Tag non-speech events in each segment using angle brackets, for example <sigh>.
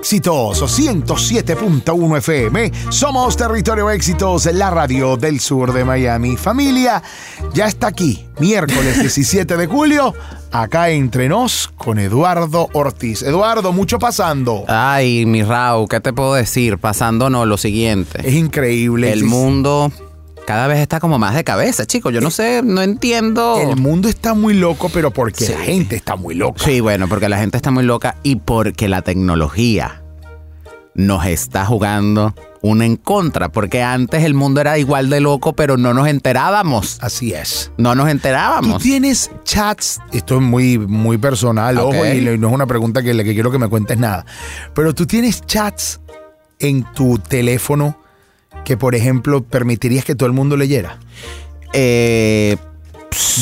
Éxitos 107.1 FM. Somos Territorio Éxitos, la radio del sur de Miami. Familia, ya está aquí, miércoles <laughs> 17 de julio, acá entre nos con Eduardo Ortiz. Eduardo, mucho pasando. Ay, mi Raúl, ¿qué te puedo decir? Pasándonos lo siguiente. Es increíble. El mundo cada vez está como más de cabeza, chicos. Yo no sé, no entiendo. El mundo está muy loco, pero porque Sí. la gente está muy loca. Sí, bueno, porque la gente está muy loca y porque la tecnología nos está jugando una en contra. Porque antes el mundo era igual de loco, pero no nos enterábamos. Así es. No nos Tú enterábamos. tienes chats, esto es muy, muy personal, ojo, y no es una pregunta que, le- que quiero que me cuentes nada, pero tú tienes chats en tu teléfono que, por ejemplo, permitirías que todo el mundo leyera. Eh,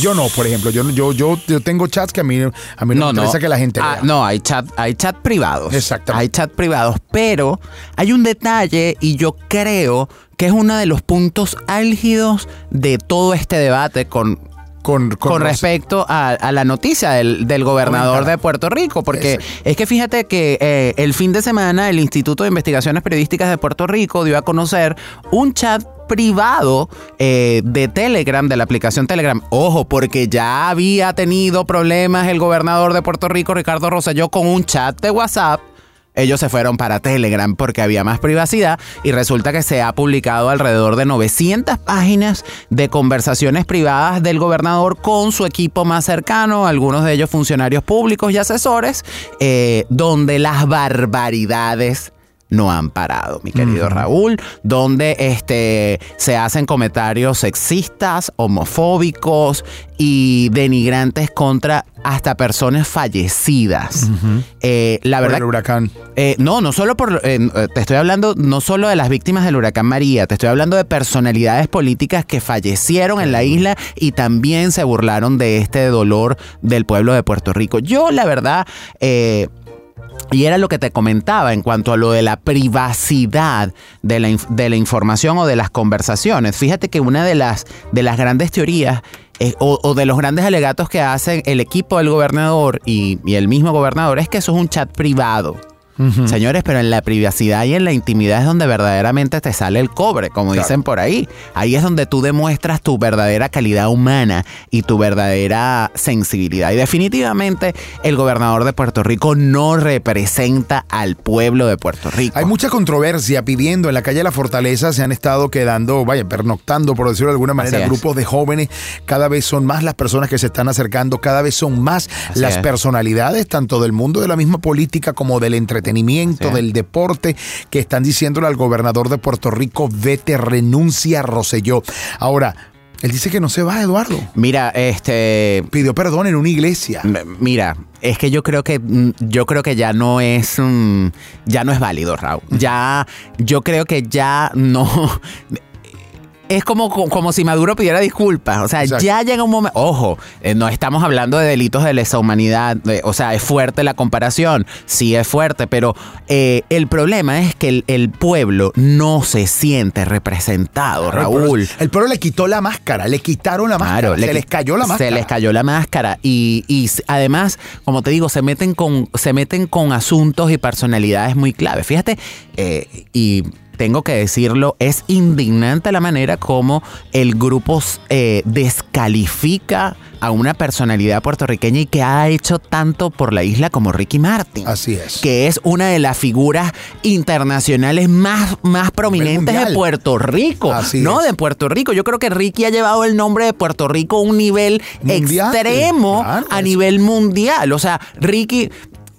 Yo no, por ejemplo, yo, yo, yo, yo tengo chats que a mí, a mí no, me interesa que la gente Ah, lea. no, hay chat, hay chat privados. Exactamente. Hay chat privados, pero hay un detalle y yo creo que es uno de los puntos álgidos de todo este debate con, Con, con, respecto a, a la noticia del, del gobernador de Puerto Rico, porque Exacto. es que fíjate que eh, el fin de semana el Instituto de Investigaciones Periodísticas de Puerto Rico dio a conocer un chat privado eh, de Telegram, de la aplicación Telegram. Ojo, porque ya había tenido problemas el gobernador de Puerto Rico, Ricardo Rosselló, con un chat de WhatsApp. Ellos se fueron para Telegram porque había más privacidad y resulta que se ha publicado alrededor de 900 páginas de conversaciones privadas del gobernador con su equipo más cercano, algunos de ellos funcionarios públicos y asesores, eh, donde las barbaridades no han parado, mi querido Raúl, donde este, se hacen comentarios sexistas, homofóbicos y denigrantes contra hasta personas fallecidas. Eh, la Por verdad el huracán. eh, no, no solo por. eh, te estoy hablando no solo de las víctimas del huracán María, te estoy hablando de personalidades políticas que fallecieron en la isla y también se burlaron de este dolor del pueblo de Puerto Rico. Yo, la verdad. Y era lo que te comentaba en cuanto a lo de la privacidad de la, de la información o de las conversaciones. Fíjate que una de las, de las grandes teorías eh, o, de los grandes alegatos que hacen el equipo del gobernador y el mismo gobernador es que eso es un chat privado. Señores, pero en la privacidad y en la intimidad es donde verdaderamente te sale el cobre, como Claro. dicen por ahí. Ahí es donde tú demuestras tu verdadera calidad humana y tu verdadera sensibilidad. Y definitivamente el gobernador de Puerto Rico no representa al pueblo de Puerto Rico. Hay mucha controversia pidiendo en la calle de la Fortaleza, se han estado quedando, vaya, pernoctando, por decirlo de alguna manera, grupos de jóvenes. Cada vez son más las personas que se están acercando, cada vez son más Así las es. personalidades, tanto del mundo de la misma política como del entretenimiento, Del deporte, que están diciéndole al gobernador de Puerto Rico, vete, renuncia, Roselló. Ahora, él dice que no se va, Eduardo. Mira, este, Pidió perdón en una iglesia. Mira, es que yo creo que mm, yo creo que ya no es mm, ya no es válido, Raúl. Ya yo creo que ya no es como, como si Maduro pidiera disculpas. O sea, Exacto. ya llega un momento. Ojo, eh, no estamos hablando de delitos de lesa humanidad. eh, o sea, es fuerte la comparación. Sí, es fuerte. Pero eh, el problema es que el, el pueblo no se siente representado, Raúl. El pueblo- El pueblo le quitó la máscara, le quitaron la máscara, Claro, se le les cayó la máscara. Se les cayó la máscara. Y, y además, como te digo, se meten con, se meten con asuntos y personalidades muy claves. Fíjate, eh, y tengo que decirlo, es indignante la manera como el grupo eh, descalifica a una personalidad puertorriqueña y que ha hecho tanto por la isla como Ricky Martin Así es. que es una de las figuras internacionales más, más prominentes de. Puerto Rico. Así no, es. de Puerto Rico. Yo creo que Ricky ha llevado el nombre de Puerto Rico a un nivel Mundial. extremo Claro, a nivel mundial. O sea, Ricky.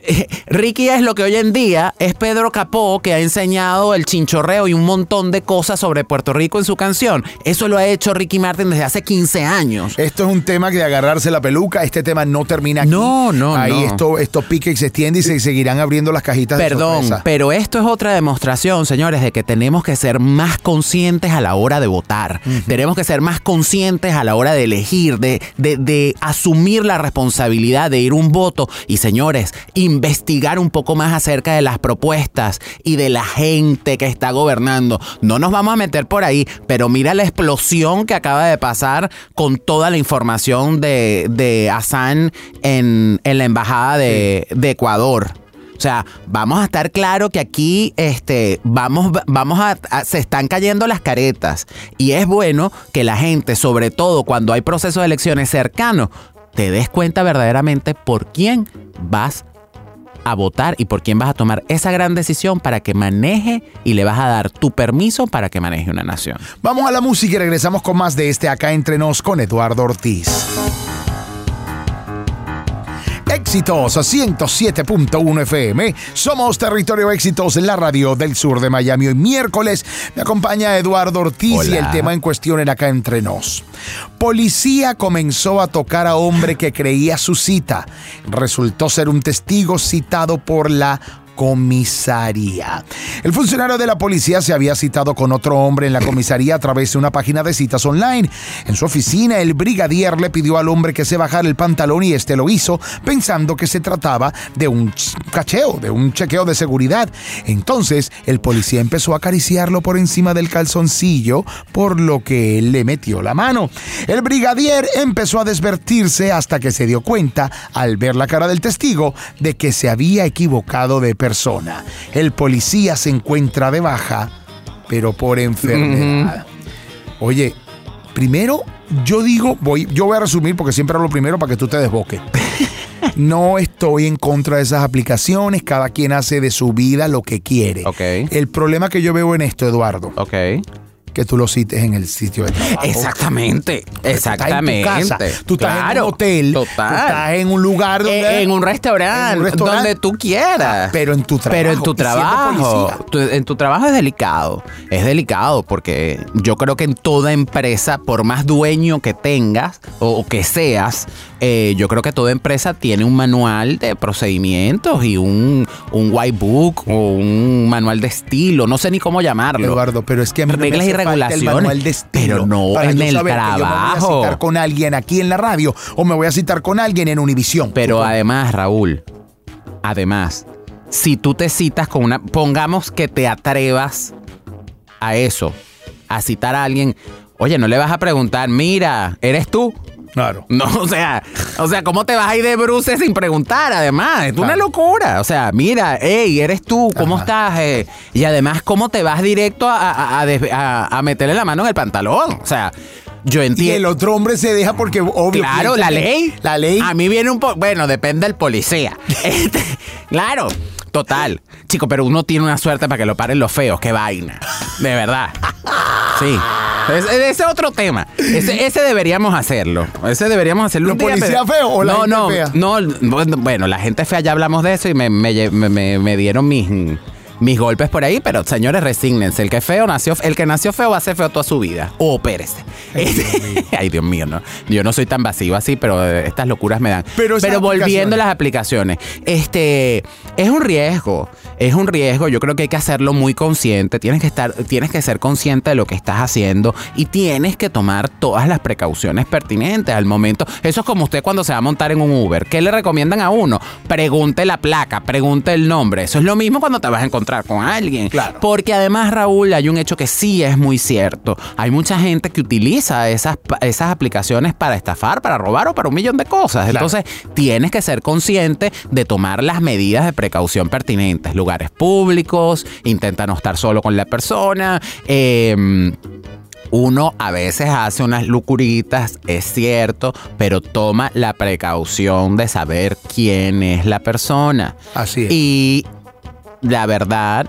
<laughs> Ricky es lo que hoy en día es Pedro Capó, que ha enseñado el chinchorreo y un montón de cosas sobre Puerto Rico en su canción. Eso lo ha hecho Ricky Martin desde hace 15 años. Esto es un tema que de agarrarse la peluca, este tema no termina aquí. No, no, Ahí no. esto, esto pica y se extiende y se seguirán abriendo las cajitas de Perdón, sorpresa. pero esto es otra demostración, señores, de que tenemos que ser más conscientes a la hora de votar. Tenemos que ser más conscientes a la hora de elegir, de, de- de asumir la responsabilidad de ir un voto. Y, señores, investigar un poco más acerca de las propuestas y de la gente que está gobernando. No nos vamos a meter por ahí, pero mira la explosión que acaba de pasar con toda la información de, de Hassan en, en la embajada de, de Ecuador. O sea, vamos a estar claro que aquí este, vamos, vamos a, se están cayendo las caretas. Y es bueno que la gente, sobre todo cuando hay procesos de elecciones cercanos, te des cuenta verdaderamente por quién vas a votar y por quién vas a tomar esa gran decisión para que maneje y le vas a dar tu permiso para que maneje una nación. Vamos a la música y regresamos con más de este acá entre nos con Eduardo Ortiz. Éxitos 107.1 FM. Somos Territorio Éxitos la radio del sur de Miami. Hoy miércoles me acompaña Eduardo Ortiz y el tema en cuestión era acá entre nos. Policía comenzó a tocar a hombre que creía su cita. Resultó ser un testigo citado por la comisaría. El funcionario de la policía se había citado con otro hombre en la comisaría a través de una página de citas online. En su oficina, el brigadier le pidió al hombre que se bajara el pantalón y este lo hizo, pensando que se trataba de un cacheo, de un chequeo de seguridad. Entonces, el policía empezó a acariciarlo por encima del calzoncillo, por lo que él le metió la mano. El brigadier empezó a desvertirse hasta que se dio cuenta, al ver la cara del testigo, de que se había equivocado de persona. El policía se encuentra de baja, pero por enfermedad. Oye, primero yo digo, voy, yo voy a resumir porque siempre hablo primero para que tú te desboques. <laughs> No estoy en contra de esas aplicaciones, cada quien hace de su vida lo que quiere. El problema que yo veo en esto, Eduardo, okay que tú lo cites en el sitio de trabajo. Exactamente, exactamente. Tú estás en, un hotel, tú estás en un lugar donde, en, un restaurante, donde tú quieras. Pero en tu trabajo. Pero en tu trabajo, en tu trabajo es delicado. Es delicado porque yo creo que en toda empresa, por más dueño que tengas o, que seas, eh, yo creo que toda empresa tiene un manual de procedimientos y un, un white book o un manual de estilo, no sé ni cómo llamarlo. Eduardo, pero es que a reglas y regulaciones, pero no en el trabajo. me voy a citar con alguien aquí en la radio o me voy a citar con alguien en Univisión. Pero además, Raúl, además, si tú te citas con una, pongamos que te atrevas a eso, a citar a alguien, oye, no le vas a preguntar, mira, ¿eres tú? Claro. <laughs> No, o sea, o sea, ¿cómo te vas a ir de bruces sin preguntar? Además, es una locura. O sea, mira, hey, eres tú, ¿cómo estás? Eh, y además, ¿cómo te vas directo a, a, meterle la mano en el pantalón? O sea, yo entiendo. Y el otro hombre se deja porque, obvio. Claro, la ley. La ley. A mí viene un poco. Bueno, depende del policía. <laughs> Este, claro, total. Chico, pero uno tiene una suerte para que lo paren los feos. Qué vaina. De verdad. Sí. Ese es otro tema. Ese, deberíamos hacerlo. Ese deberíamos hacerlo. ¿La policía feo o la no, gente no, fea? No, bueno, la gente fea ya hablamos de eso y me, me dieron mis mis golpes por ahí, pero señores, resígnense. El que feo nació, el que nació feo va a ser feo toda su vida. O Pérez. <laughs> Ay, Dios mío, no. Yo no soy tan vacío así, pero estas locuras me dan. Pero, volviendo a las aplicaciones, este es un riesgo. Es un riesgo. Yo creo que hay que hacerlo muy consciente. Tienes que estar, tienes que ser consciente de lo que estás haciendo y tienes que tomar todas las precauciones pertinentes al momento. Eso es como usted cuando se va a montar en un Uber. ¿Qué le recomiendan a uno? Pregunte la placa, pregunte el nombre. Eso es lo mismo cuando te vas a encontrar con alguien. Claro. Porque además, Raúl, hay un hecho que sí es muy cierto. Hay mucha gente que utiliza esas, esas aplicaciones para estafar, para robar o para un millón de cosas. Entonces, tienes que ser consciente de tomar las medidas de precaución pertinentes. Lugares públicos, intenta no estar solo con la persona. Eh, uno a veces hace unas lucuritas, es cierto, pero toma la precaución de saber quién es la persona. Así es. Y la verdad,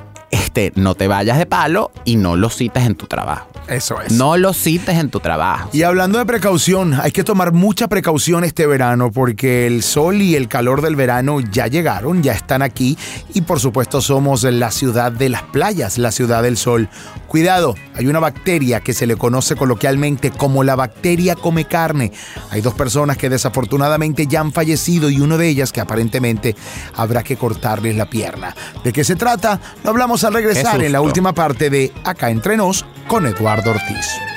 este, no te vayas de palo y no lo cites en tu trabajo. Eso es. No lo cites en tu trabajo. Y hablando de precaución, hay que tomar mucha precaución este verano porque el sol y el calor del verano ya llegaron, ya están aquí y por supuesto somos la ciudad de las playas, la ciudad del sol. Cuidado, hay una bacteria que se le conoce coloquialmente como la bacteria come carne. Hay dos personas que desafortunadamente ya han fallecido y uno de ellas que aparentemente habrá que cortarles la pierna. ¿De qué se trata? Lo hablamos al regresar en la última parte de Acá entre nos con Eduardo Ortiz.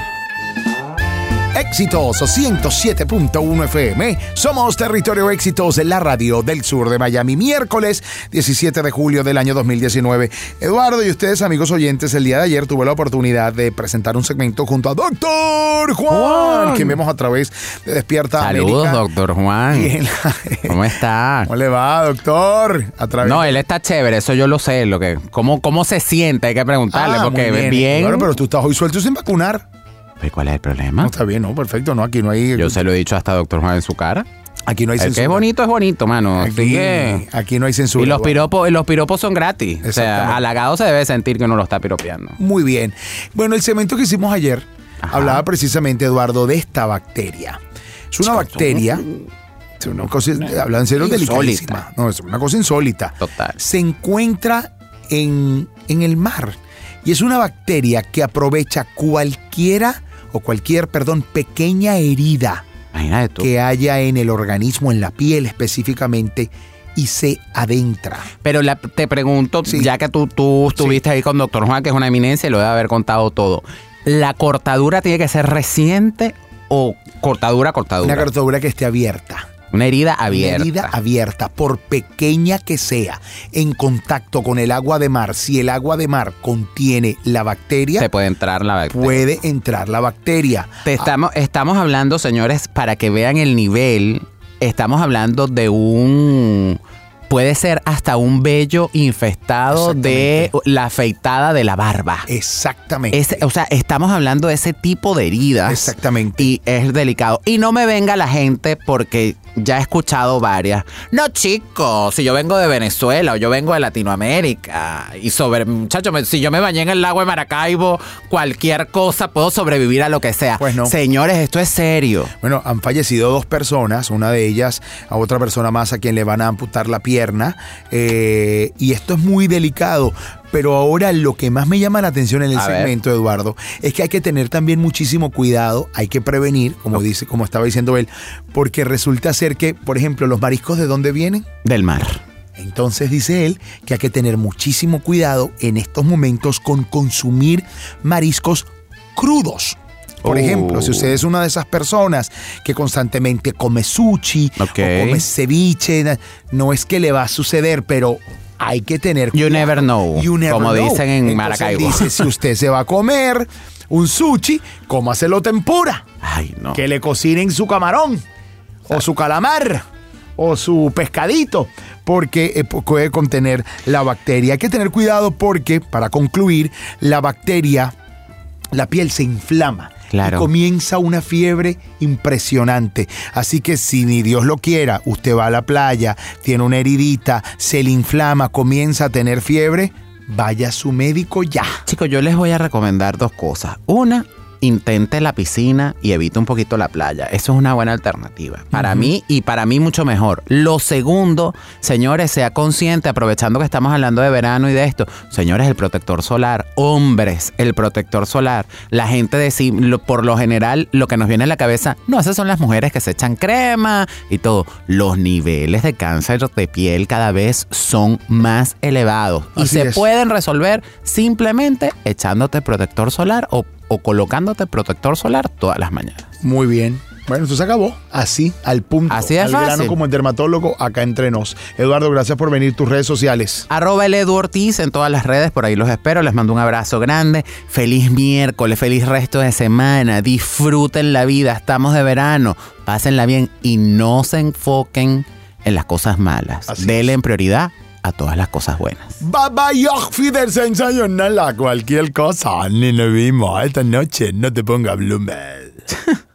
Éxitos 107.1 FM. Somos Territorio Éxitos en la radio del sur de Miami. Miércoles 17 de julio del año 2019. Eduardo y ustedes, amigos oyentes, el día de ayer tuve la oportunidad de presentar un segmento junto a Doctor Juan, Juan. que vemos a través de Despierta Saludos, América. doctor Juan. La- <laughs> ¿Cómo está? ¿Cómo le va, doctor? A través No, de- él está chévere, eso yo lo sé. Lo que, ¿cómo, ¿Cómo se siente? Hay que preguntarle, Ah, porque muy bien. Claro, pero tú estás hoy suelto sin vacunar. Pero ¿Cuál es el No, problema? está bien, no, perfecto, no, aquí no hay. Yo se lo he dicho hasta doctor Juan en su cara. Aquí no hay El que censura. es bonito es bonito, mano. Aquí, que- aquí no hay censura. Y los piropos, y los piropos son gratis. O sea, halagado se debe sentir que uno lo está piropeando. Muy bien. Bueno, el segmento que hicimos ayer Ajá. hablaba precisamente, Eduardo, de esta bacteria. Es una bacteria. Es una cosa, hablando en serio, delicadísima. No, es una cosa insólita. Total. Se encuentra en, en el mar. Y es una bacteria que aprovecha cualquiera o cualquier, perdón, pequeña herida que haya en el organismo, en la piel específicamente, y se adentra. Pero la- te pregunto, Sí. ya que tú, tú estuviste ahí con doctor Juan, que es una eminencia y lo debe haber contado todo. ¿La cortadura tiene que ser reciente o cortadura, cortadura? Una cortadura que esté abierta. Una herida Una abierta. herida abierta, por pequeña que sea, en contacto con el agua de mar, si el agua de mar contiene la bacteria, Se puede entrar la bacteria. puede entrar la bacteria. Te estamos, estamos hablando, señores, para que vean el nivel, estamos hablando de un... Puede ser hasta un vello infestado de la afeitada de la barba. Exactamente. Es- o sea, estamos hablando de ese tipo de heridas. Exactamente. Y es delicado. Y no me venga la gente porque ya he escuchado varias. No, chicos, si yo vengo de Venezuela o yo vengo de Latinoamérica y sobre, muchachos, si yo me bañé en el lago de Maracaibo, cualquier cosa puedo sobrevivir a lo que sea. Pues no. Señores, esto es serio. Bueno, han fallecido dos personas, una de ellas a otra persona más a quien le van a amputar la pierna, eh, y esto es muy delicado. Pero ahora lo que más me llama la atención en el A ver. segmento, Eduardo, es que hay que tener también muchísimo cuidado, hay que prevenir, como dice, como estaba diciendo él, porque resulta ser que, por ejemplo, los mariscos de dónde vienen. Del mar. Entonces dice él que hay que tener muchísimo cuidado en estos momentos con consumir mariscos crudos. Por Oh. ejemplo, si usted es una de esas personas que constantemente come sushi o come ceviche, no es que le va a suceder, pero hay que tener You never know, You never como know. dicen en Entonces Maracaibo. Dice, si usted se va a comer un sushi, cómaselo tempura Ay, no. que le cocinen su camarón o su calamar o su pescadito porque eh, pu- puede contener la bacteria. Hay que tener cuidado porque, para concluir, la bacteria, la piel se inflama. Claro. Y comienza una fiebre impresionante. Así que si ni Dios lo quiera, usted va a la playa, tiene una heridita, se le inflama, comienza a tener fiebre, vaya a su médico ya. Chicos, yo les voy a recomendar dos cosas. Una, intente la piscina y evite un poquito la playa. Eso es una buena alternativa. Para mí y para mí mucho mejor. Lo segundo, señores, sea consciente, aprovechando que estamos hablando de verano y de esto. Señores, el protector solar. Hombres, el protector solar. La gente de sí, lo- por lo general, lo que nos viene a la cabeza, no, esas son las mujeres que se echan crema y todo. Los niveles de cáncer de piel cada vez son más elevados. Y se es. pueden resolver simplemente echándote protector solar o, o colocándote protector solar todas las mañanas. Muy bien. Bueno, esto se acabó. Así, al punto. Así de al grano fácil. como el dermatólogo, acá entre nos. Eduardo, gracias por venir. Tus redes sociales. Arroba el Edu Ortiz en todas las redes, por ahí los espero, les mando un abrazo grande, feliz miércoles, feliz resto de semana, disfruten la vida, estamos de verano, pásenla bien y no se enfoquen en las cosas malas, Así denle en prioridad a todas las cosas buenas. Bye bye, yo Fidelsen Sayonara. Cualquier cosa. Ni nos vimos esta noche. No te ponga bloomer. <laughs>